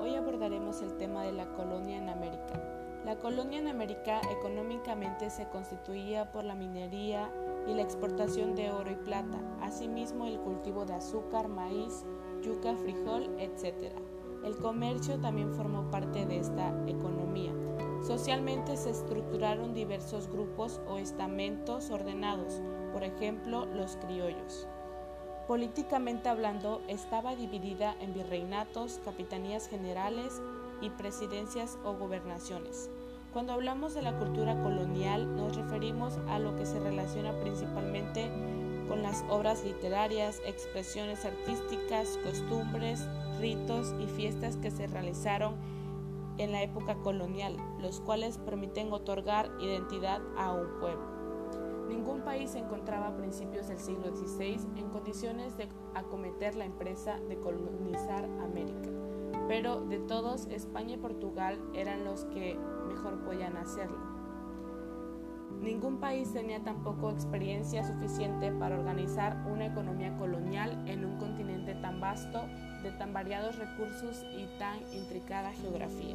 Hoy abordaremos el tema de la colonia en América. La colonia en América económicamente se constituía por la minería y la exportación de oro y plata, asimismo el cultivo de azúcar, maíz, yuca, frijol, etc. El comercio también formó parte de esta economía. Socialmente se estructuraron diversos grupos o estamentos ordenados, por ejemplo los criollos. Políticamente hablando, estaba dividida en virreinatos, capitanías generales y presidencias o gobernaciones. Cuando hablamos de la cultura colonial nos referimos a lo que se relaciona principalmente con las obras literarias, expresiones artísticas, costumbres, ritos y fiestas que se realizaron en la época colonial, los cuales permiten otorgar identidad a un pueblo. Ningún país se encontraba a principios del siglo XVI en condiciones de acometer la empresa de colonizar América, pero de todos España y Portugal eran los que mejor podían hacerlo. Ningún país tenía tampoco experiencia suficiente para organizar una economía colonial en un continente tan vasto, de tan variados recursos y tan intricada geografía.